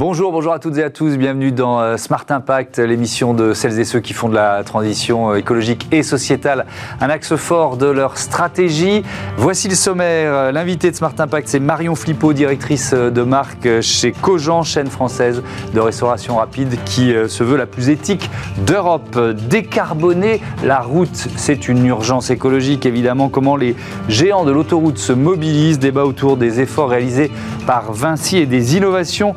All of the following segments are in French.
Bonjour, bonjour à toutes et à tous. Bienvenue dans euh, Smart Impact, l'émission de celles et ceux qui font de la transition euh, écologique et sociétale un axe fort de leur stratégie. Voici le sommaire. Euh, l'invité de Smart Impact, c'est Marion Flippo, directrice de marque chez Cogent, chaîne française de restauration rapide qui se veut la plus éthique d'Europe. Décarboner la route, c'est une urgence écologique évidemment. Comment les géants de l'autoroute se mobilisent, débat autour des efforts réalisés par Vinci et des innovations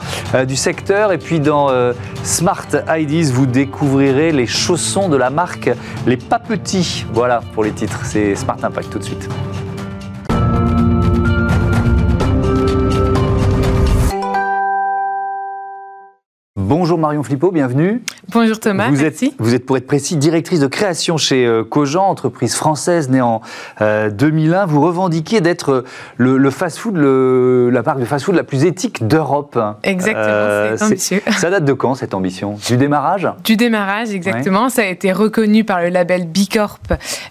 du secteur. Et puis dans euh, Smart IDs, vous découvrirez les chaussons de la marque Les Pas Petits. Voilà pour les titres. C'est Smart Impact tout de suite. Bonjour Marion Flippo, bienvenue. Bonjour Thomas, vous merci. Êtes, vous êtes pour être précis directrice de création chez euh, Cogent, entreprise française née en 2001. Euh, vous revendiquez d'être le, fast-food, la marque de fast-food la plus éthique d'Europe. Exactement, euh, c'est ambitieux. Ça date de quand cette ambition? Du démarrage? Du démarrage, exactement. Ça a été reconnu par le label Bicorp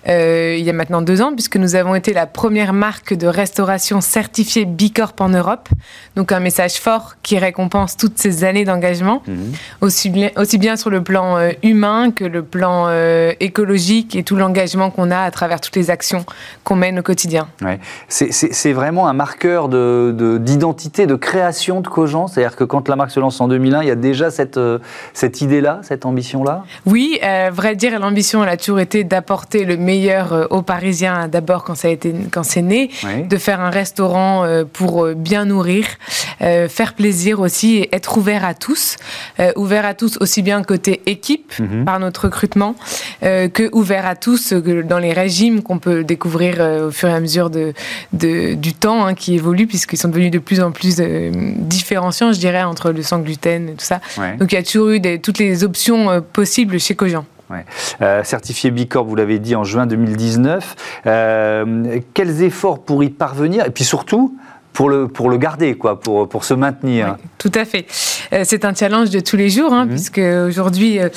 il y a maintenant deux ans, puisque nous avons été la première marque de restauration certifiée Bicorp en Europe. Donc un message fort qui récompense toutes ces années d'engagement, mhm. aussi, bien, aussi bien sur le plan euh, humain que le plan euh, écologique et tout l'engagement qu'on a à travers toutes les actions qu'on mène au quotidien. Ouais. C'est vraiment un marqueur d'identité, de, de, création de Cogent C'est-à-dire que quand la marque se lance en 2001, il y a déjà cette, euh, cette idée-là, cette ambition-là? Oui, vrai dire, l'ambition, elle a toujours été d'apporter le meilleur aux Parisiens, d'abord quand, ça a été, quand c'est né, de faire un restaurant pour bien nourrir, faire plaisir aussi et être ouvert à tous. ouvert à tous aussi bien que côté équipe mhm. par notre recrutement euh, que ouvert à tous euh, dans les régimes qu'on peut découvrir euh, au fur et à mesure de, du temps hein, qui évolue puisqu'ils sont devenus de plus en plus différenciants, je dirais, entre le sans gluten et tout ça. Donc il y a toujours eu des, toutes les options possibles chez Cogent. certifié Bicorp, vous l'avez dit en juin 2019. quels efforts pour y parvenir? Et puis surtout, pour le, pour le garder, quoi, pour, pour se maintenir. tout à fait. Euh, c'est un challenge de tous les jours, hein, mhm. puisque aujourd'hui, euh,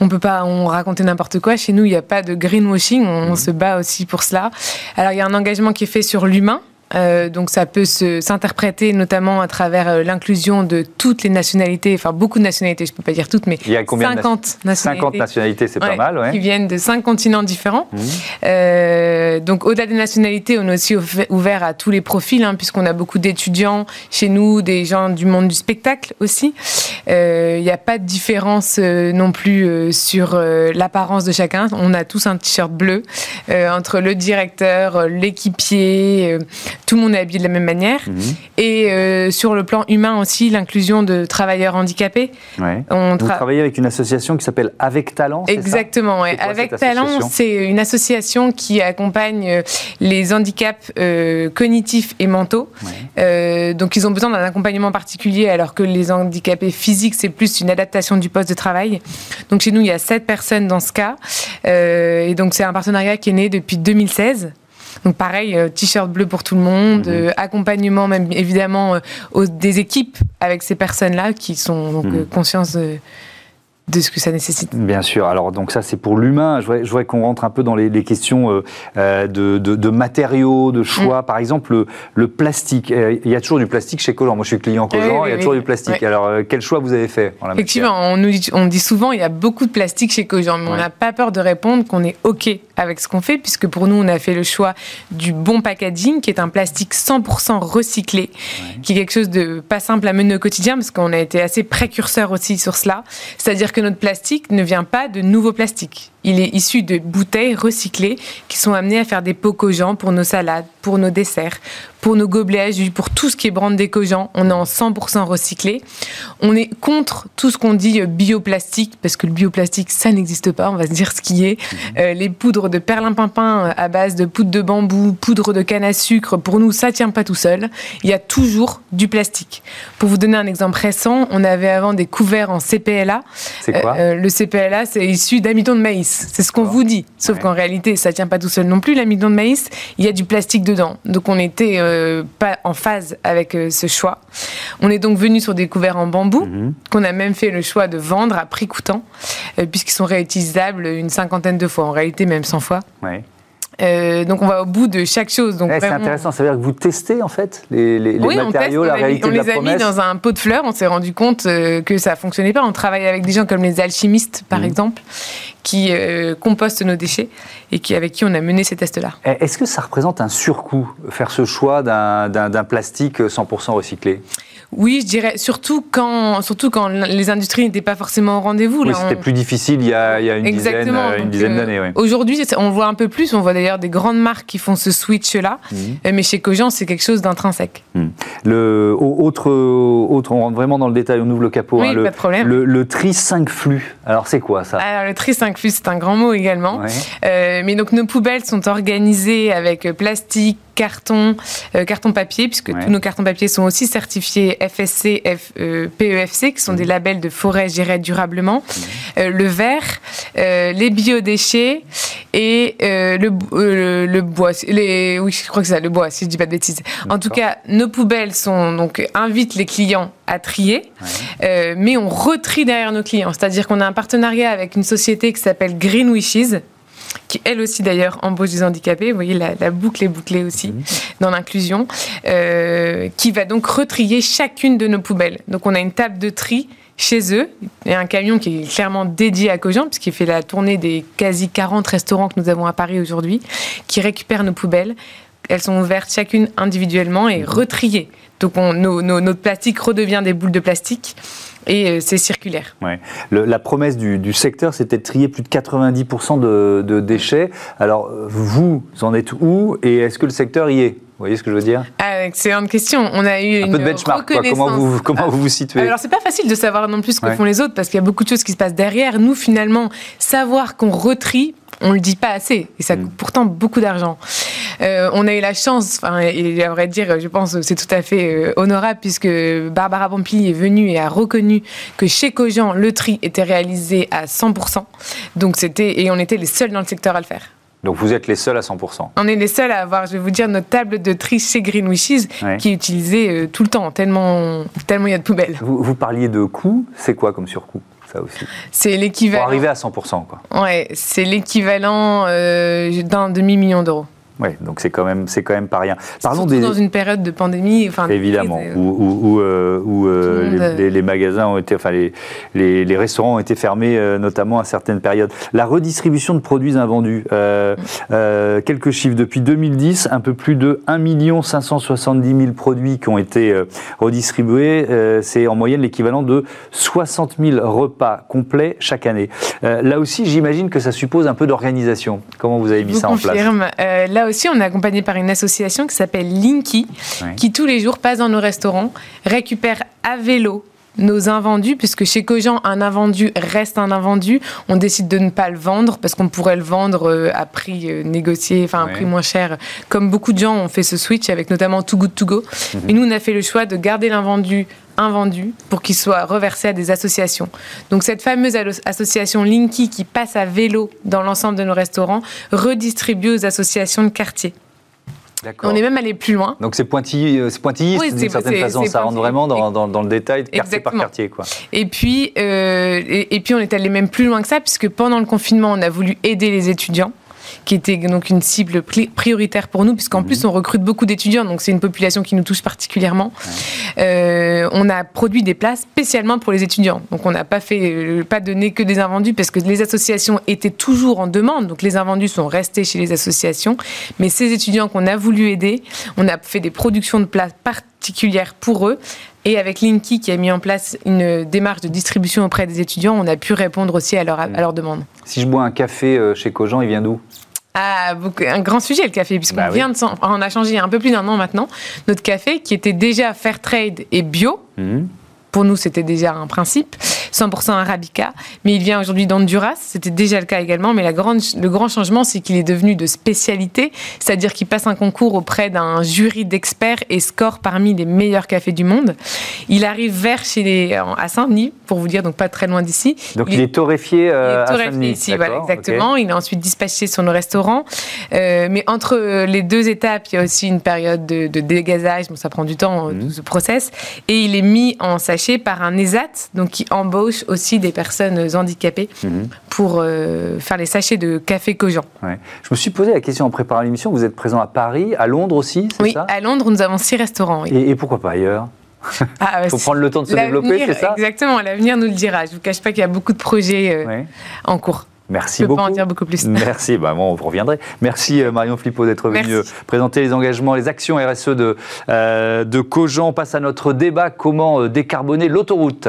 on peut pas on raconter n'importe quoi. Chez nous, il n'y a pas de greenwashing, on, mhm. se bat aussi pour cela. Alors, il y a un engagement qui est fait sur l'humain, euh, donc ça peut s'interpréter notamment à travers euh, l'inclusion de toutes les nationalités, enfin beaucoup de nationalités, je ne peux pas dire toutes, mais Il y a combien 50 nationalités. 50 nationalités, c'est pas mal, ouais. Qui viennent de cinq continents différents. Mmh. Euh, donc au-delà des nationalités, on est aussi ouvert à tous les profils, hein, puisqu'on a beaucoup d'étudiants chez nous, des gens du monde du spectacle aussi. Il n'y a pas de différence non plus sur l'apparence de chacun. On a tous un t-shirt bleu entre le directeur, l'équipier tout le monde est habillé de la même manière. Mhm. Et euh, sur le plan humain aussi, l'inclusion de travailleurs handicapés. On Vous travaillez avec une association qui s'appelle Avec Talent Exactement, ouais. Avec Talent, c'est une association qui accompagne euh, les handicaps euh, cognitifs et mentaux. donc ils ont besoin d'un accompagnement particulier alors que les handicapés physiques, c'est plus une adaptation du poste de travail. Donc chez nous, il y a sept personnes dans ce cas. et donc c'est un partenariat qui est né depuis 2016. Donc pareil, euh, t-shirt bleu pour tout le monde, mhm. euh, accompagnement même évidemment euh, des équipes avec ces personnes-là qui sont donc mhm. conscientes de ce que ça nécessite. Bien sûr. Alors donc ça c'est pour l'humain. Je voudrais, qu'on rentre un peu dans les, questions euh, de, matériaux, de choix. Mm. Par exemple le, plastique. Euh, il y a toujours du plastique chez Collant. Moi je suis client Collant. il y a toujours du plastique. Alors quel choix vous avez fait Effectivement, on, nous dit, on dit souvent il y a beaucoup de plastique chez Collant, mais on n'a pas peur de répondre qu'on est ok avec ce qu'on fait, puisque pour nous on a fait le choix du bon packaging, qui est un plastique 100% recyclé, qui est quelque chose de pas simple à mener au quotidien, parce qu'on a été assez précurseur aussi sur cela. C'est-à-dire que notre plastique ne vient pas de nouveaux plastiques. Il est issu de bouteilles recyclées qui sont amenées à faire des pots cogents pour nos salades, pour nos desserts, pour nos gobelets à jus, pour tout ce qui est brand décogeant, on est en 100% recyclé. On est contre tout ce qu'on dit euh, bioplastique, parce que le bioplastique, ça n'existe pas, on va se dire ce qui est. Euh, les poudres de perlimpinpin euh, à base de poudre de bambou, poudre de canne à sucre, pour nous, ça tient pas tout seul. Il y a toujours du plastique. Pour vous donner un exemple récent, on avait avant des couverts en CPLA. C'est quoi Le CPLA, c'est issu d'amidon de maïs. C'est ce qu'on vous dit. Sauf qu'en réalité, ça tient pas tout seul non plus, l'amidon de maïs. Il y a du plastique dedans. Donc on était euh, pas en phase avec euh, ce choix. On est donc venu sur des couverts en bambou, mhm. qu'on a même fait le choix de vendre à prix coûtant, euh, puisqu'ils sont réutilisables une cinquantaine de fois, en réalité même 100 fois. Euh, donc on va au bout de chaque chose. Donc c'est intéressant, ça veut dire que vous testez en fait les, les, les matériaux, la réalité on de la promesse. On les a mis dans un pot de fleurs, on s'est rendu compte euh, que ça fonctionnait pas. On travaille avec des gens comme les alchimistes par mmh. exemple, qui euh, compostent nos déchets et qui, avec qui on a mené ces tests-là. Eh, est-ce que ça représente un surcoût, faire ce choix d'un plastique 100% recyclé? Oui, je dirais, surtout quand, surtout quand les industries n'étaient pas forcément au rendez-vous. Oui, c'était plus difficile il y a, il y a une dizaine, euh, une dizaine d'années. Oui. Aujourd'hui, on voit un peu plus, on voit d'ailleurs des grandes marques qui font ce switch-là, mhm. euh, mais chez Cogent, c'est quelque chose d'intrinsèque. Mhm. Le, autre, autre, on rentre vraiment dans le détail, on ouvre le capot. Oui, hein, le, pas de problème. Le, tri 5 flux, alors c'est quoi ça? Alors le tri 5 flux, c'est un grand mot également. Euh, mais donc nos poubelles sont organisées avec plastique, carton, euh, carton papier, puisque tous nos cartons papier sont aussi certifiés FSC, F, euh, PEFC, qui sont des mhm. labels de forêt gérée durablement, mhm. euh, le verre, les biodéchets et le, le, bois. Les, oui, je crois que c'est ça, le bois, si je dis pas de bêtises. En tout cas, nos poubelles sont donc invitent les clients à trier, mais on retrie derrière nos clients. C'est-à-dire qu'on a un partenariat avec une société qui s'appelle Green Wishes, qui elle aussi d'ailleurs embauche des handicapés. Vous voyez, la, boucle est bouclée aussi mhm. dans l'inclusion, euh, qui va donc retrier chacune de nos poubelles. Donc on a une table de tri chez eux. Il y a un camion qui est clairement dédié à Cogent, puisqu'il fait la tournée des quasi 40 restaurants que nous avons à Paris aujourd'hui, qui récupère nos poubelles. Elles sont ouvertes chacune individuellement et retriées. Donc on, notre plastique redevient des boules de plastique et euh, c'est circulaire. Ouais. la promesse du, secteur, c'était de trier plus de 90% de, déchets. Alors, vous en êtes où et est-ce que le secteur y est? Vous voyez ce que je veux dire? Ah, Excellente question. On a eu un une peu de benchmark. Comment vous comment vous, vous situez? Alors c'est pas facile de savoir non plus ce que font les autres parce qu'il y a beaucoup de choses qui se passent derrière. Nous finalement, savoir qu'on retrie, on le dit pas assez et ça mm. coûte pourtant beaucoup d'argent. Euh, on a eu la chance, enfin, et à vrai dire, je pense que c'est tout à fait euh, honorable puisque Barbara Pompili est venue et a reconnu que chez Cogent, le tri était réalisé à 100%. Donc c'était, et on était les seuls dans le secteur à le faire. Donc vous êtes les seuls à 100%. On est les seuls à avoir, je vais vous dire, notre table de tri chez Green Wishes qui est utilisée euh, tout le temps, tellement, tellement il y a de poubelles. Vous, parliez de coûts, c'est quoi comme surcoût? Ça aussi C'est l'équivalent. Pour arriver à 100%, quoi. Ouais, c'est l'équivalent d'un demi-million d'euros. Oui, donc c'est quand même c'est quand même pas rien. Parlons des... dans une période de pandémie, enfin évidemment, où, où, où, euh, euh, les, magasins ont été, enfin les, les, restaurants ont été fermés, euh, notamment à certaines périodes. La redistribution de produits invendus, quelques chiffres depuis 2010, un peu plus de 1 570 000 produits qui ont été redistribués. c'est en moyenne l'équivalent de 60 000 repas complets chaque année. là aussi, j'imagine que ça suppose un peu d'organisation. Comment vous avez mis ça en place? Là aussi, on est accompagné par une association qui s'appelle Linky, qui tous les jours passe dans nos restaurants, récupère à vélo nos invendus, puisque chez Cogent, un invendu reste un invendu. On décide de ne pas le vendre parce qu'on pourrait le vendre euh, à prix euh, négocié, enfin à un prix moins cher. Comme beaucoup de gens ont fait ce switch avec notamment Too Good To Go. Mhm. Et nous, on a fait le choix de garder l'invendu invendu pour qu'il soit reversé à des associations. Donc cette fameuse association Linky qui passe à vélo dans l'ensemble de nos restaurants redistribue aux associations de quartier. On est même allé plus loin. Donc c'est pointillé, euh, pointilliste d'une certaine façon, ça rentre vraiment dans, dans, le détail, quartier par quartier. Quoi. Et, puis, euh, et, puis on est allé même plus loin que ça, puisque pendant le confinement, on a voulu aider les étudiants qui était donc une cible prioritaire pour nous, puisqu'en mhm. plus on recrute beaucoup d'étudiants, donc c'est une population qui nous touche particulièrement. Euh, on a produit des places spécialement pour les étudiants, donc on n'a pas fait euh, pas donné que des invendus parce que les associations étaient toujours en demande, donc les invendus sont restés chez les associations, mais ces étudiants qu'on a voulu aider, on a fait des productions de places particulières pour eux et avec Linky, qui a mis en place une démarche de distribution auprès des étudiants, on a pu répondre aussi à leur, à leur demande. Si je bois un café euh, chez Cogent, il vient d'où? Un grand sujet le café, puisqu'on bah vient de on a changé il y a un peu plus d'un an maintenant notre café qui était déjà fair trade et bio. Mmh pour nous, c'était déjà un principe. 100% arabica, mais il vient aujourd'hui d'Honduras. C'était déjà le cas également, mais la grande, le grand changement, c'est qu'il est devenu de spécialité, c'est-à-dire qu'il passe un concours auprès d'un jury d'experts et score parmi les meilleurs cafés du monde. Il arrive vers chez les, à Saint-Denis, pour vous dire, donc pas très loin d'ici. Donc il, est torréfié, euh, il est torréfié ici, voilà, exactement. Il est ensuite dispatché sur nos restaurants. Euh, mais entre les deux étapes, il y a aussi une période de, dégazage, bon, ça prend du temps, mmh. ce process, et il est mis en sachet par un ESAT, donc qui embauche embauche aussi des personnes handicapées mhm. pour faire les sachets de café Cogent. Je me suis posé la question en préparant l'émission, vous êtes présent à Paris, à Londres aussi, c'est oui, ça? à Londres, nous avons six restaurants. Et, pourquoi pas ailleurs? Ah, Il faut prendre le temps de se développer, c'est ça? Exactement, l'avenir nous le dira. Je ne vous cache pas qu'il y a beaucoup de projets en cours. Merci Je beaucoup. peux pas en dire beaucoup plus. Merci, bah, bon, on reviendrait. Merci euh, Marion Flippo d'être venu euh, présenter les engagements, les actions RSE de, euh, de Cogent. On passe à notre débat comment euh, décarboner l'autoroute?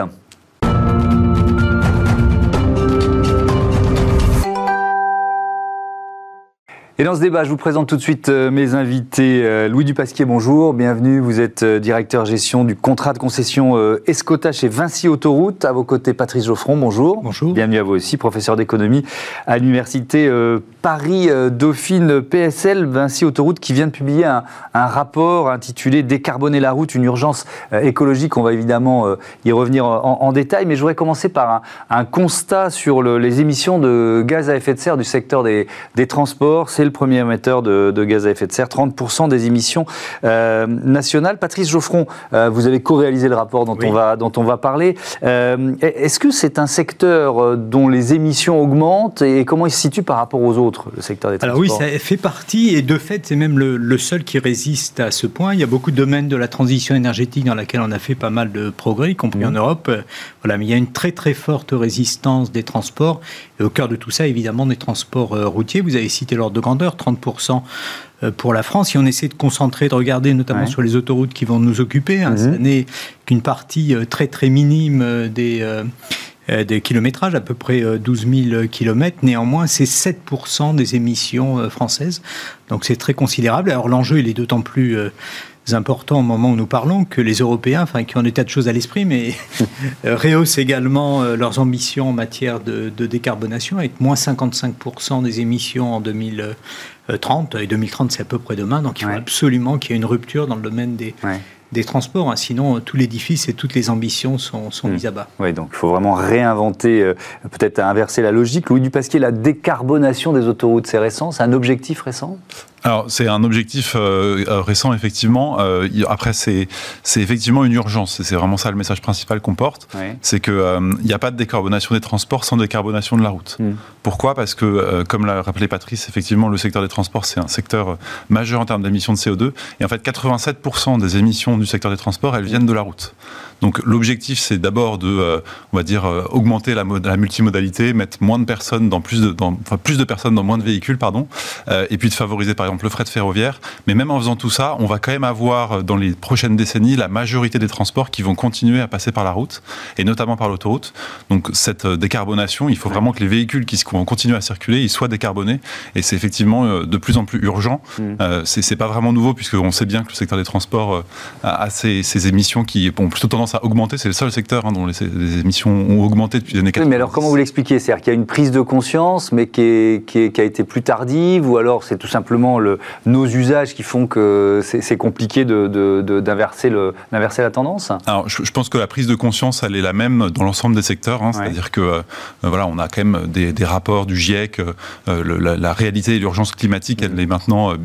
Et dans ce débat, je vous présente tout de suite euh, mes invités. Euh, Louis Dupasquier, bonjour, bienvenue. Vous êtes euh, directeur gestion du contrat de concession Escota chez Vinci Autoroute. À vos côtés, Patrice Geoffron, bonjour. Bonjour. Bienvenue à vous aussi, professeur d'économie à l'université Paris-Dauphine PSL. Vinci Autoroute qui vient de publier un, rapport intitulé Décarboner la route, une urgence écologique. On va évidemment y revenir en, détail, mais je voudrais commencer par un, constat sur les émissions de gaz à effet de serre du secteur des, des transports. C'est le premier émetteur de, gaz à effet de serre, 30% des émissions euh, nationales. Patrice Geoffron, euh, vous avez co-réalisé le rapport dont, on, va, dont on va parler. Euh, est-ce que c'est un secteur dont les émissions augmentent et comment il se situe par rapport aux autres, le secteur des transports Alors oui, ça fait partie et de fait, c'est même le, seul qui résiste à ce point. Il y a beaucoup de domaines de la transition énergétique dans laquelle on a fait pas mal de progrès, y compris en mmh. Europe. Voilà, mais il y a une très très forte résistance des transports et au cœur de tout ça, évidemment, des transports routiers. Vous avez cité l'ordre de grandeur 30% euh, pour la France. Si on essaie de concentrer, de regarder notamment sur les autoroutes qui vont nous occuper, hein, ce mhm. n'est qu'une partie euh, très très minime euh, des, des kilométrages, à peu près 12 000 kilomètres. Néanmoins, c'est 7% des émissions françaises. Donc c'est très considérable. Alors l'enjeu, il est d'autant plus important au moment où nous parlons que les Européens, enfin, qui ont des tas de choses à l'esprit, mais rehaussent également leurs ambitions en matière de, décarbonation, avec moins 55% des émissions en 2030. Et 2030, c'est à peu près demain, donc il faut absolument qu'il y ait une rupture dans le domaine des, des transports. Hein. Sinon, tout l'édifice et toutes les ambitions sont, sont hmm. mises à bas. Oui, donc il faut vraiment réinventer, euh, peut-être inverser la logique. Louis Dupasquier, la décarbonation des autoroutes, c'est récent C'est un objectif récent? Alors c'est un objectif euh, euh, récent effectivement. Euh, après c'est c'est effectivement une urgence. C'est vraiment ça le message principal qu'on porte. C'est que il n'y a pas de décarbonation des transports sans décarbonation de la route. Hmm. Pourquoi? Parce que comme l'a rappelé Patrice, effectivement le secteur des transports c'est un secteur majeur en termes d'émissions de CO2 et en fait 87% des émissions du secteur des transports elles viennent de la route. Donc l'objectif, c'est d'abord de, euh, on va dire, euh, augmenter la, la, multimodalité, mettre moins de personnes dans plus de, dans, enfin, plus de personnes dans moins de véhicules, pardon, euh, et puis de favoriser par exemple le fret ferroviaire. Mais même en faisant tout ça, on va quand même avoir dans les prochaines décennies la majorité des transports qui vont continuer à passer par la route et notamment par l'autoroute. Donc cette décarbonation, il faut vraiment que les véhicules qui vont continuer à circuler, ils soient décarbonés. Et c'est effectivement de plus en plus urgent. Mmh. Euh, c'est pas vraiment nouveau puisqu'on sait bien que le secteur des transports a ces, ces émissions qui ont plutôt tendance à augmenter. C'est le seul secteur hein, dont les, émissions ont augmenté depuis les années 80. mais alors comment vous l'expliquez? C'est-à-dire qu'il y a une prise de conscience, mais qui, qui, a été plus tardive, ou alors c'est tout simplement le, nos usages qui font que c'est compliqué d'inverser de, la tendance Alors je, pense que la prise de conscience, elle est la même dans l'ensemble des secteurs. Hein. C'est-à-dire que euh, voilà, on a quand même des, rapports du GIEC. Euh, la, réalité et l'urgence climatique, elle est maintenant euh,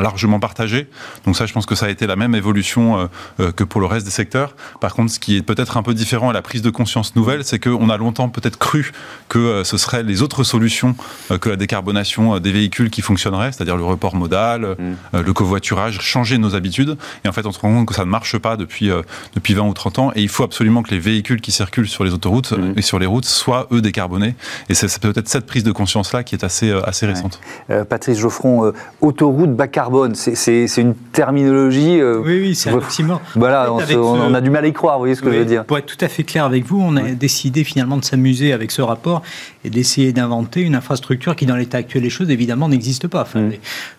largement partagée. Donc ça, je pense que ça a été la même évolution que pour le reste des secteurs. Par contre, ce qui est peut-être un peu différent à la prise de conscience nouvelle, c'est qu'on a longtemps peut-être cru que ce seraient les autres solutions que la décarbonation des véhicules qui fonctionneraient, c'est-à-dire le report modal, mm. le covoiturage, changer nos habitudes. Et en fait, on se rend compte que ça ne marche pas depuis, depuis 20 ou 30 ans. Et il faut absolument que les véhicules qui circulent sur les autoroutes mm. et sur les routes soient, eux, décarbonés. Et c'est peut-être cette prise de conscience-là qui est assez, assez récente. Patrice Geoffron, autoroute bas carbone, c'est une terminologie. oui, oui, c'est un Voilà, on, on, a du mal à y croire, ce que je veux dire Pour être tout à fait clair avec vous, on a décidé finalement de s'amuser avec ce rapport et d'essayer d'inventer une infrastructure qui, dans l'état actuel des choses, évidemment, n'existe pas. Enfin, mm.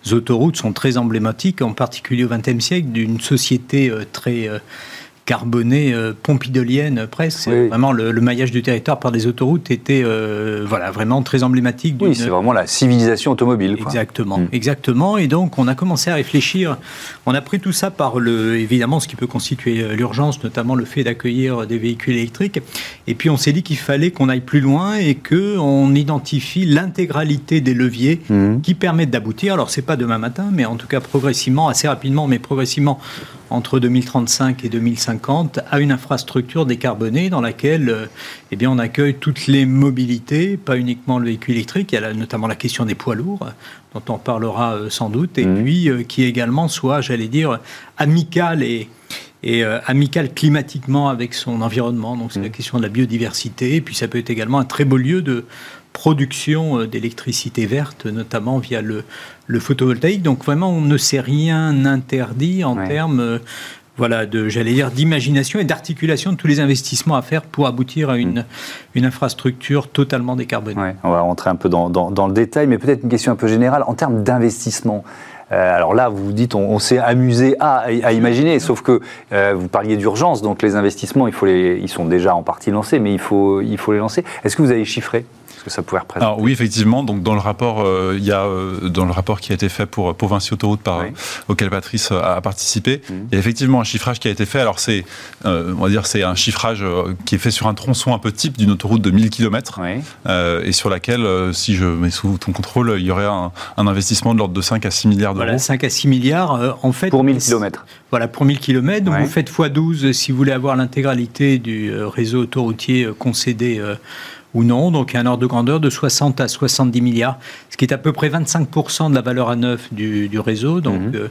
Les autoroutes sont très emblématiques, en particulier au XXe siècle, d'une société euh, très euh, carbonée, euh, pompidolienne presque. Vraiment, le, maillage du territoire par des autoroutes était euh, voilà, vraiment très emblématique. Oui, c'est vraiment la civilisation automobile. Exactement, hmm. exactement. Et donc, on a commencé à réfléchir. On a pris tout ça par, le, évidemment, ce qui peut constituer euh, l'urgence, notamment le fait d'accueillir des véhicules électriques. Et puis, on s'est dit qu'il fallait qu'on aille plus loin et qu'on identifie l'intégralité des leviers hmm. qui permettent d'aboutir. Alors, c'est pas demain matin, mais en tout cas progressivement, assez rapidement, mais progressivement, entre 2035 et 2050 à une infrastructure décarbonée dans laquelle eh bien, on accueille toutes les mobilités, pas uniquement le véhicule électrique, il y a notamment la question des poids lourds, dont on parlera sans doute, et mmh. puis qui également soit, j'allais dire, amical et, et euh, amical climatiquement avec son environnement. Donc c'est la mmh. question de la biodiversité. Et puis ça peut être également un très beau lieu de production euh, d'électricité verte, notamment via le, le, photovoltaïque. Donc vraiment, on ne s'est rien interdit en termes euh, voilà, de, j'allais dire, d'imagination et d'articulation de tous les investissements à faire pour aboutir à une, mmh. une infrastructure totalement décarbonée. on va rentrer un peu dans, dans, dans le détail, mais peut-être une question un peu générale. En termes d'investissement, euh, alors là, vous vous dites, on, s'est amusé à, imaginer, sauf que euh, vous parliez d'urgence, donc les investissements, il faut les, ils sont déjà en partie lancés, mais il faut, il faut les lancer. Est-ce que vous avez chiffré? Ce que ça pouvait représenter Alors oui, effectivement. Donc dans le rapport, euh, il y a dans le rapport qui a été fait pour pour Vinci Autoroute par auquel Patrice a, participé, mmh. il y a effectivement un chiffrage qui a été fait. Alors c'est, on va dire, c'est un chiffrage qui est fait sur un tronçon un peu type d'une autoroute de 1000 km et sur laquelle, si je mets sous ton contrôle, il y aurait un, un investissement de l'ordre de 5 à 6 milliards d'euros. Voilà, 5 à 6 milliards, euh, en fait. Pour 1000 km. Voilà, pour 1000 km. Donc vous faites x12 si vous voulez avoir l'intégralité du euh, réseau autoroutier euh, concédé ou non. Donc un ordre de grandeur de 60 à 70 milliards, ce qui est à peu près 25% de la valeur à neuf du, réseau. Donc mhm.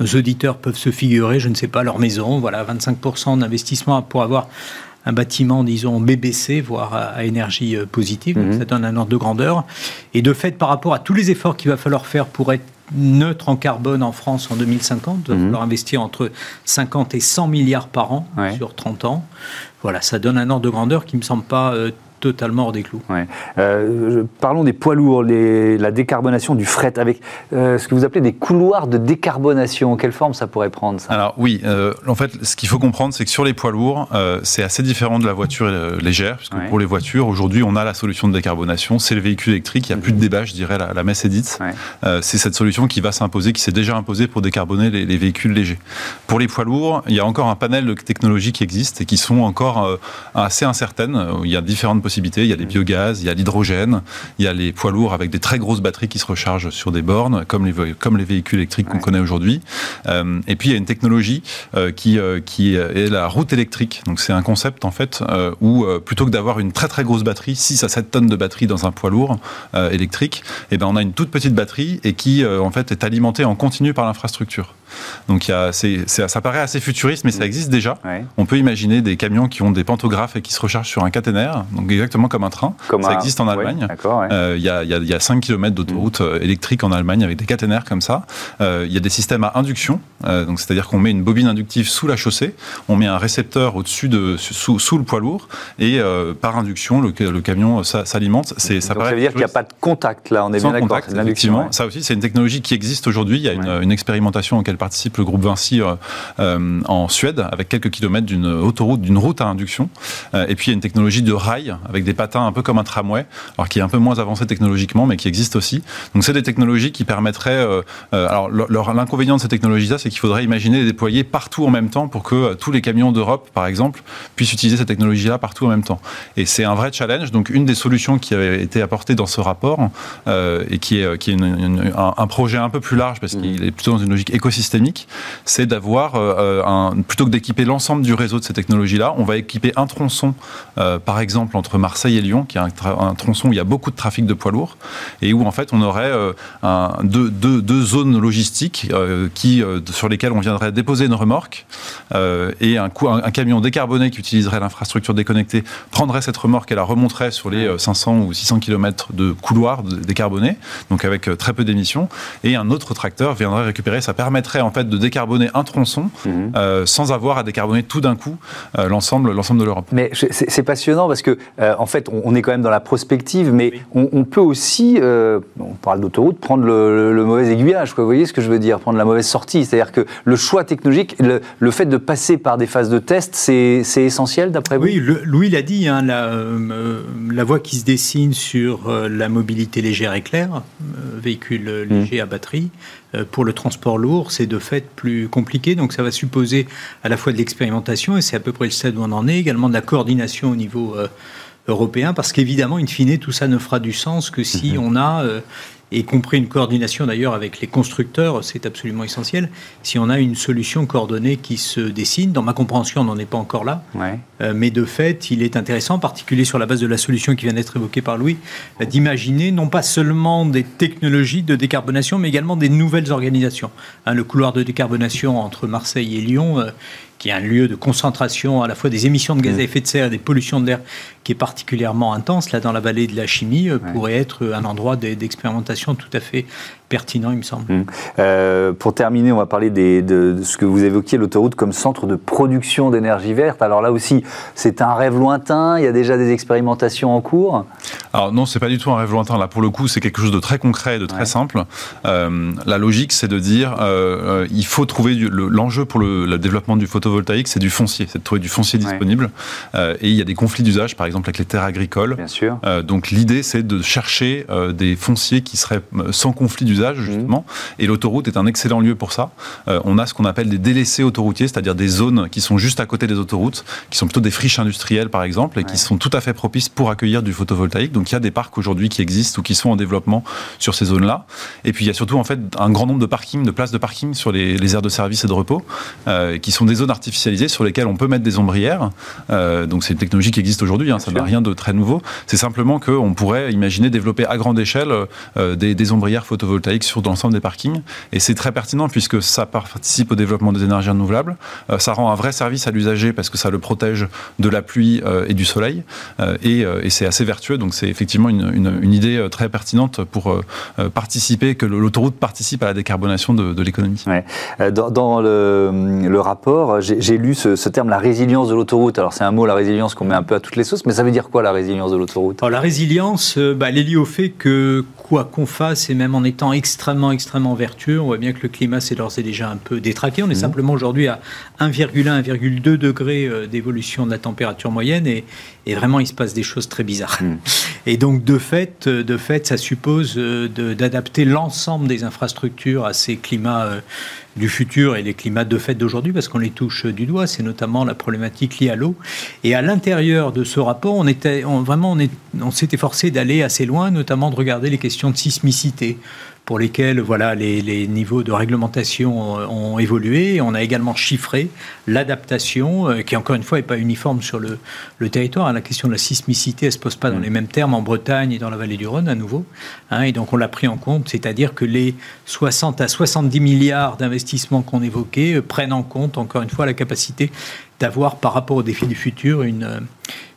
nos auditeurs peuvent se figurer, je ne sais pas, leur maison, voilà, 25% d'investissement pour avoir un bâtiment, disons, BBC, voire à, énergie positive. Donc mhm. ça donne un ordre de grandeur. Et de fait, par rapport à tous les efforts qu'il va falloir faire pour être neutre en carbone en France en 2050. Il va mhm. falloir investir entre 50 et 100 milliards par an sur 30 ans. Voilà, ça donne un ordre de grandeur qui ne me semble pas euh, totalement hors des clous. Euh, parlons des poids lourds, la décarbonation du fret, avec euh, ce que vous appelez des couloirs de décarbonation. Quelle forme ça pourrait prendre ça? Alors oui, euh, en fait, ce qu'il faut comprendre, c'est que sur les poids lourds, c'est assez différent de la voiture légère, puisque pour les voitures, aujourd'hui, on a la solution de décarbonation, c'est le véhicule électrique, il n'y a plus de débat, je dirais, la, messe est dite. c'est cette solution qui va s'imposer, qui s'est déjà imposée pour décarboner les, les, véhicules légers. Pour les poids lourds, il y a encore un panel de technologies qui existent et qui sont encore assez incertaines. Il y a différentes possibilités. Il y a les biogaz, il y a l'hydrogène, il y a les poids lourds avec des très grosses batteries qui se rechargent sur des bornes, comme les, comme les véhicules électriques qu'on connaît aujourd'hui. Euh, et puis il y a une technologie euh, qui, euh, qui est la route électrique. Donc c'est un concept en fait où plutôt que d'avoir une très très grosse batterie, 6 à 7 tonnes de batterie dans un poids lourd électrique, eh ben on a une toute petite batterie et qui en fait est alimentée en continu par l'infrastructure. Donc il y a, ça paraît assez futuriste, mais ça existe déjà. On peut imaginer des camions qui ont des pantographes et qui se rechargent sur un caténaire, donc exactement comme un train. ça existe en Allemagne. Euh, il y, a, y, a, 5 km d'autoroute mm. euh, électrique en Allemagne avec des caténaires comme ça. Euh, il y a des systèmes à induction, donc c'est-à-dire qu'on met une bobine inductive sous la chaussée, on met un récepteur au-dessus de sous, sous, le poids lourd et par induction le, le camion s'alimente. ça, ça veut dire qu'il n'y a pas de contact là. On est Sans bien contact, effectivement. Ça aussi, c'est une technologie qui existe aujourd'hui. Il y a une, une expérimentation participe le groupe Vinci euh, euh, en Suède, avec quelques kilomètres d'une autoroute, d'une route à induction. Euh, et puis il y a une technologie de rail avec des patins un peu comme un tramway, alors qui est un peu moins avancée technologiquement, mais qui existe aussi. Donc c'est des technologies qui permettraient. alors l'inconvénient de ces technologies-là, c'est qu'il faudrait imaginer les déployer partout en même temps pour que tous les camions d'Europe, par exemple, puissent utiliser cette technologie-là partout en même temps. Et c'est un vrai challenge. Donc une des solutions qui avait été apportée dans ce rapport et qui est, qui est un, un, projet un peu plus large parce qu'il est plutôt dans une logique écosystémique, c'est d'avoir, euh, un, plutôt que d'équiper l'ensemble du réseau de ces technologies-là, on va équiper un tronçon, euh, par exemple, entre Marseille et Lyon, qui est un, tronçon où il y a beaucoup de trafic de poids lourds, et où en fait on aurait euh, deux, zones logistiques qui, sur lesquelles on viendrait déposer une remorque, et un, un, camion décarboné qui utiliserait l'infrastructure déconnectée prendrait cette remorque et la remonterait sur les 500 ou 600 km de couloirs décarbonés, donc avec très peu d'émissions, et un autre tracteur viendrait récupérer, ça permettrait en fait de décarboner un tronçon mhm. euh, sans avoir à décarboner tout d'un coup euh, l'ensemble, l'ensemble de l'Europe. Mais c'est passionnant parce que, euh, en fait, on, est quand même dans la prospective, mais on, peut aussi, on parle d'autoroute, prendre le, mauvais aiguillage, quoi, vous voyez ce que je veux dire, prendre la mauvaise sortie. C'est-à-dire que le choix technologique, le, fait de passer par des phases de test, c'est essentiel d'après vous? Oui, Louis l'a dit, hein, la, la, voie qui se dessine sur la mobilité légère et claire, véhicule léger à batterie, pour le transport lourd, c'est de fait plus compliqué. Donc ça va supposer à la fois de l'expérimentation, et c'est à peu près le stade où on en est, également de la coordination au niveau euh, européen, parce qu'évidemment, in fine, tout ça ne fera du sens que si mhm. on a y compris une coordination d'ailleurs avec les constructeurs, c'est absolument essentiel. Si on a une solution coordonnée qui se dessine, dans ma compréhension, on n'en est pas encore là, euh, mais de fait, il est intéressant, en particulier sur la base de la solution qui vient d'être évoquée par Louis, euh, d'imaginer non pas seulement des technologies de décarbonation, mais également des nouvelles organisations. Hein, le couloir de décarbonation entre Marseille et Lyon, euh, qui est un lieu de concentration à la fois des émissions de gaz à mm. effet de serre et des pollutions de l'air qui est particulièrement intense, là dans la vallée de la chimie, euh, pourrait être un endroit d'expérimentation tout à fait pertinent, il me semble. Mm. Euh, pour terminer, on va parler de, ce que vous évoquiez, l'autoroute comme centre de production d'énergie verte. Alors là aussi, c'est un rêve lointain, il y a déjà des expérimentations en cours Alors non, c'est pas du tout un rêve lointain. Là, pour le coup, c'est quelque chose de très concret, de très simple. Euh, la logique, c'est de dire, il faut trouver l'enjeu pour le, développement du photovoltaïque, c'est du foncier, c'est de trouver du foncier disponible. et il y a des conflits d'usage, par exemple avec les terres agricoles. Bien sûr. Euh, donc l'idée, c'est de chercher euh, des fonciers qui seraient euh, sans conflit d'usage, justement. Mhm. Et l'autoroute est un excellent lieu pour ça. on a ce qu'on appelle des délaissés autoroutiers, c'est-à-dire des zones qui sont juste à côté des autoroutes, qui sont plutôt des friches industrielles, par exemple, et qui sont tout à fait propices pour accueillir du photovoltaïque. Donc il y a des parcs aujourd'hui qui existent ou qui sont en développement sur ces zones-là. Et puis il y a surtout en fait un grand nombre de parkings, de places de parking sur les, les aires de service et de repos, qui sont des zones artificialisées sur lesquelles on peut mettre des ombrières. donc c'est une technologie qui existe aujourd'hui. Hein, ça n'a rien de très nouveau. C'est simplement qu'on pourrait imaginer développer à grande échelle euh, des, ombrières photovoltaïques sur l'ensemble des parkings. Et c'est très pertinent puisque ça participe au développement des énergies renouvelables. Euh, ça rend un vrai service à l'usager parce que ça le protège de la pluie euh, et du soleil. et, c'est assez vertueux. Donc c'est effectivement une, idée très pertinente pour participer, que l'autoroute participe à la décarbonation de, l'économie. Dans, le, rapport, j'ai lu ce, ce, terme, la résilience de l'autoroute. Alors c'est un mot, la résilience, qu'on met un peu à toutes les sauces, mais ça veut dire quoi la résilience de l'autoroute? La résilience, euh, bah, elle est liée au fait que quoi qu'on fasse, et même en étant extrêmement, extrêmement vertueux, on voit bien que le climat s'est d'ores et déjà un peu détraqué. On est mmh. simplement aujourd'hui à 1,1, 1,2 degrés euh, d'évolution de la température moyenne, et, vraiment il se passe des choses très bizarres. Mmh. Et donc de fait, euh, de fait ça suppose d'adapter l'ensemble des infrastructures à ces climats du futur et les climats de fait d'aujourd'hui, parce qu'on les touche du doigt. C'est notamment la problématique liée à l'eau. Et à l'intérieur de ce rapport, on était on s'était forcé d'aller assez loin, notamment de regarder les questions de sismicité pour lesquels voilà, les, niveaux de réglementation ont, évolué. On a également chiffré l'adaptation, euh, qui encore une fois n'est pas uniforme sur le, territoire. La question de la sismicité, elle ne se pose pas dans mm. les mêmes termes en Bretagne et dans la vallée du Rhône à nouveau. Hein. et donc on l'a pris en compte, c'est-à-dire que les 60 à 70 milliards d'investissements qu'on évoquait euh, prennent en compte encore une fois la capacité d'avoir par rapport aux défis du futur une, euh,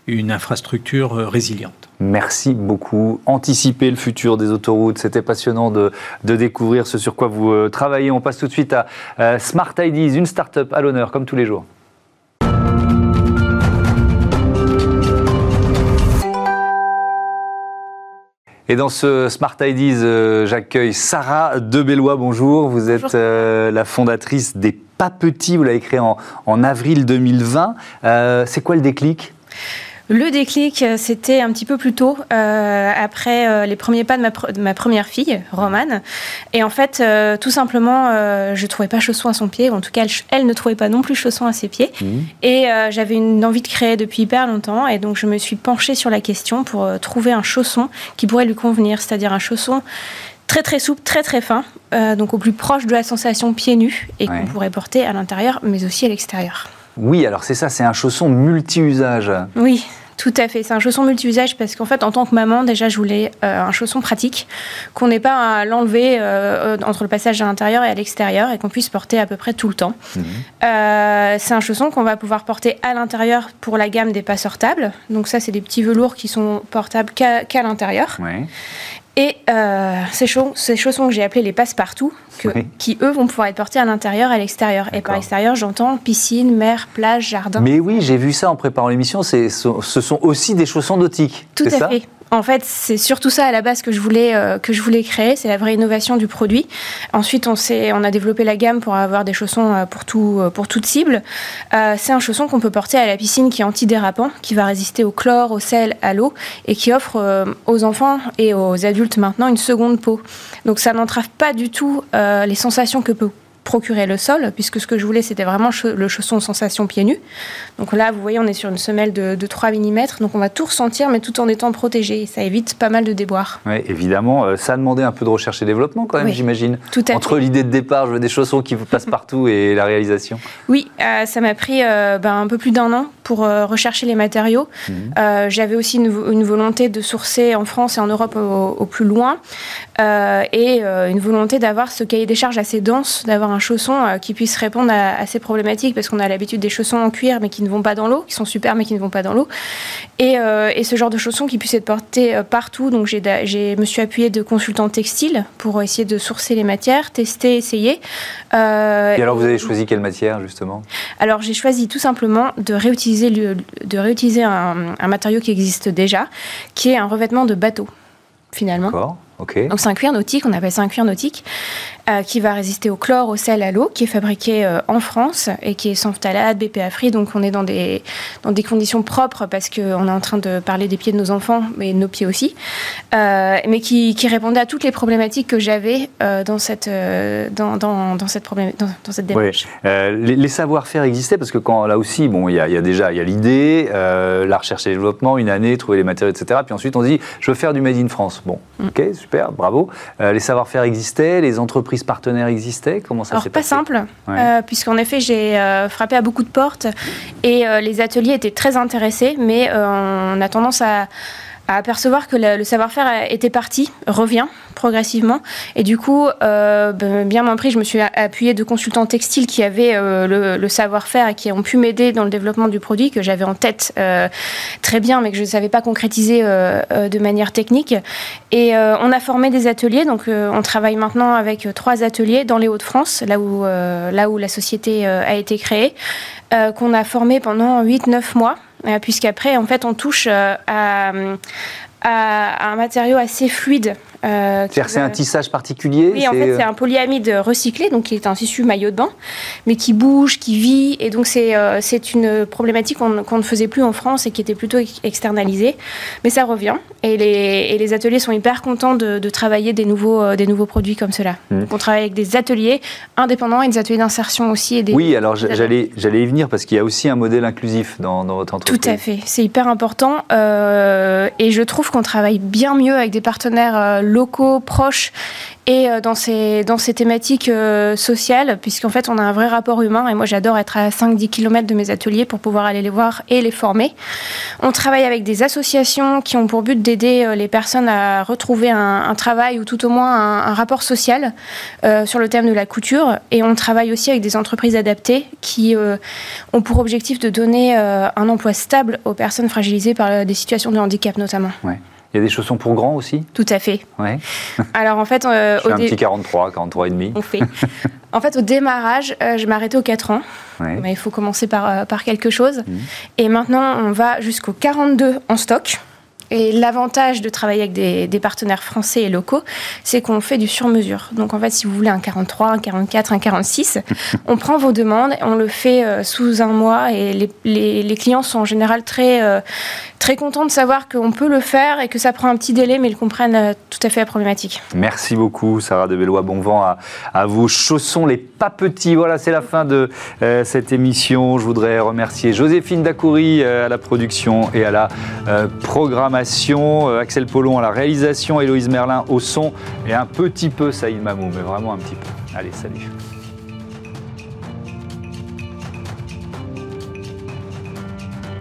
une infrastructure résiliente. Merci beaucoup. Anticiper le futur des autoroutes, c'était passionnant de, découvrir ce sur quoi vous euh, travaillez. On passe tout de suite à euh, Smart Ideas, une start-up à l'honneur, comme tous les jours. Et dans ce Smart Ideas, euh, j'accueille Sarah Debellois. Bonjour, vous êtes la fondatrice des Pas Petits, vous l'avez créé en, en, avril 2020. C'est quoi le déclic? Le déclic, euh, c'était un petit peu plus tôt, euh, après euh, les premiers pas de ma, première fille, Romane. Et en fait, tout simplement, je ne trouvais pas chausson à son pied, ou en tout cas, elle, ne trouvait pas non plus chausson à ses pieds. Mmh. Et j'avais une envie de créer depuis hyper longtemps, et donc je me suis penchée sur la question pour trouver un chausson qui pourrait lui convenir, c'est-à-dire un chausson très très souple, très très fin, donc au plus proche de la sensation pieds nus, et qu'on pourrait porter à l'intérieur, mais aussi à l'extérieur. Oui, alors c'est ça, c'est un chausson multi-usage. Oui, tout à fait. C'est un chausson multi-usage parce qu'en fait, en tant que maman, déjà, je voulais euh, un chausson pratique, qu'on n'ait pas à l'enlever euh, entre le passage à l'intérieur et à l'extérieur et qu'on puisse porter à peu près tout le temps. Mhm. Euh, c'est un chausson qu'on va pouvoir porter à l'intérieur pour la gamme des passeurs tables. Donc ça, c'est des petits velours qui sont portables qu'à l'intérieur. Et ces, ces, chaussons que j'ai appelés les passe-partout, qui eux vont pouvoir être portés à l'intérieur et à l'extérieur. Et par extérieur, j'entends piscine, mer, plage, jardin. Mais oui, j'ai vu ça en préparant l'émission, ce sont aussi des chaussons nautiques. Tout à fait. En fait, c'est surtout ça à la base que je voulais, euh, que je voulais créer, c'est la vraie innovation du produit. Ensuite, on, a développé la gamme pour avoir des chaussons euh, pour, tout, euh, pour toute cible. c'est un chausson qu'on peut porter à la piscine qui est antidérapant, qui va résister au chlore, au sel, à l'eau, et qui offre aux enfants et aux adultes maintenant une seconde peau. Donc ça n'entrave pas du tout les sensations que peut procurer le sol, puisque ce que je voulais, c'était vraiment le chausson sensation pieds nus. Donc là, vous voyez, on est sur une semelle de, 3 mm, donc on va tout ressentir, mais tout en étant protégé. Ça évite pas mal de déboires. Oui, évidemment. Euh, ça a demandé un peu de recherche et développement quand même, j'imagine. Tout à Entre l'idée de départ, je veux des chaussons qui vous passent partout, et la réalisation. Oui, euh, ça m'a pris ben, un peu plus d'un an pour rechercher les matériaux. Mhm. J'avais aussi une, volonté de sourcer en France et en Europe au, plus loin, et une volonté d'avoir ce cahier des charges assez dense, d'avoir un chausson qui puisse répondre à, ces problématiques, parce qu'on a l'habitude des chaussons en cuir, mais qui ne vont pas dans l'eau, qui sont super, mais qui ne vont pas dans l'eau. Et, et, ce genre de chaussons qui puisse être porté partout. Donc, j'ai, me suis appuyée de consultants textiles pour essayer de sourcer les matières, tester, essayer. et alors, vous avez choisi quelle matière, justement? Alors, j'ai choisi tout simplement de réutiliser, de réutiliser un, un matériau qui existe déjà, qui est un revêtement de bateau, finalement. D'accord. Donc c'est un cuir nautique, on appelle ça un cuir nautique. Euh, qui va résister au chlore, au sel, à l'eau, qui est fabriqué euh, en France et qui est sans phthalate, BPA free. Donc on est dans des, dans des conditions propres parce qu'on est en train de parler des pieds de nos enfants, mais de nos pieds aussi. Euh, mais qui, qui, répondait à toutes les problématiques que j'avais dans, cette, dans, dans, dans, cette dans, cette démarche. les, savoir-faire existaient parce que quand, là aussi, bon, il y, a déjà y a l'idée, la recherche et le développement, une année, trouver les matériaux, etc. Puis ensuite on dit, je veux faire du Made in France. Bon, mm. ok, super, bravo. les savoir-faire existaient, les entreprises partenaires existaient Comment ça s'est passé Pas simple, euh, puisqu'en effet, j'ai euh, frappé à beaucoup de portes et euh, les ateliers étaient très intéressés, mais on a tendance à à apercevoir que le, savoir-faire était parti, revient progressivement. Et du coup, euh, ben, bien bien pris, je me suis appuyée de consultants textiles qui avaient euh, le, savoir-faire et qui ont pu m'aider dans le développement du produit que j'avais en tête euh, très bien, mais que je ne savais pas concrétiser de manière technique. Et on a formé des ateliers. Donc, on travaille maintenant avec trois ateliers dans les Hauts-de-France, là où, là où la société a été créée, qu'on a formé pendant 8-9 mois. Euh, puisqu'après, en fait, on touche euh, à, à, un matériau assez fluide euh, C'est-à-dire c'est un tissage particulier Oui, en fait, c'est un polyamide recyclé, donc qui est un tissu maillot de bain, mais qui bouge, qui vit. Et donc, c'est euh, c'est une problématique qu'on ne faisait plus en France et qui était plutôt externalisée. Mais ça revient. Et les, et les ateliers sont hyper contents de, de travailler des nouveaux, euh, des nouveaux produits comme cela. Mmh. on travaille avec des ateliers indépendants et des ateliers d'insertion aussi. Et des, oui, alors j'allais y venir parce qu'il y a aussi un modèle inclusif dans, dans votre entreprise. Tout à fait. C'est hyper important. et je trouve qu'on travaille bien mieux avec des partenaires locaux, proches et euh, dans ces, dans ces thématiques euh, sociales, puisqu'en fait, on a un vrai rapport humain. Et moi, j'adore être à 5-10 km de mes ateliers pour pouvoir aller les voir et les former. On travaille avec des associations qui ont pour but d'aider euh, les personnes à retrouver un, travail ou tout au moins un, rapport social sur le thème de la couture. Et on travaille aussi avec des entreprises adaptées qui ont pour objectif de donner un emploi stable aux personnes fragilisées par des situations de handicap notamment. Il y a des chaussons pour grands aussi? Tout à fait. Ouais. Alors en fait, euh, je un petit 43, 43 et demi. On fait. en fait, au démarrage, euh, je m'arrêtais aux 4 ans. Mais il faut commencer par, euh, par quelque chose. Mmh. Et maintenant, on va jusqu'au 42 en stock. Et l'avantage de travailler avec des, partenaires français et locaux, c'est qu'on fait du sur-mesure. Donc en fait, si vous voulez un 43, un 44, un 46, on prend vos demandes, on le fait euh, sous un mois et les, clients sont en général très, euh, très contents de savoir qu'on peut le faire et que ça prend un petit délai, mais ils comprennent euh, tout à fait la problématique. Merci beaucoup, Sarah de Bellois. Bon vent à, à vos chaussons, les pas petits. Voilà, c'est la fin de cette émission. Je voudrais remercier Joséphine Dacoury à la production et à la programmation euh, Axel Pollon à la réalisation, Héloïse Merlin au son et un petit peu Saïd Mamou, mais vraiment un petit peu. Allez, salut.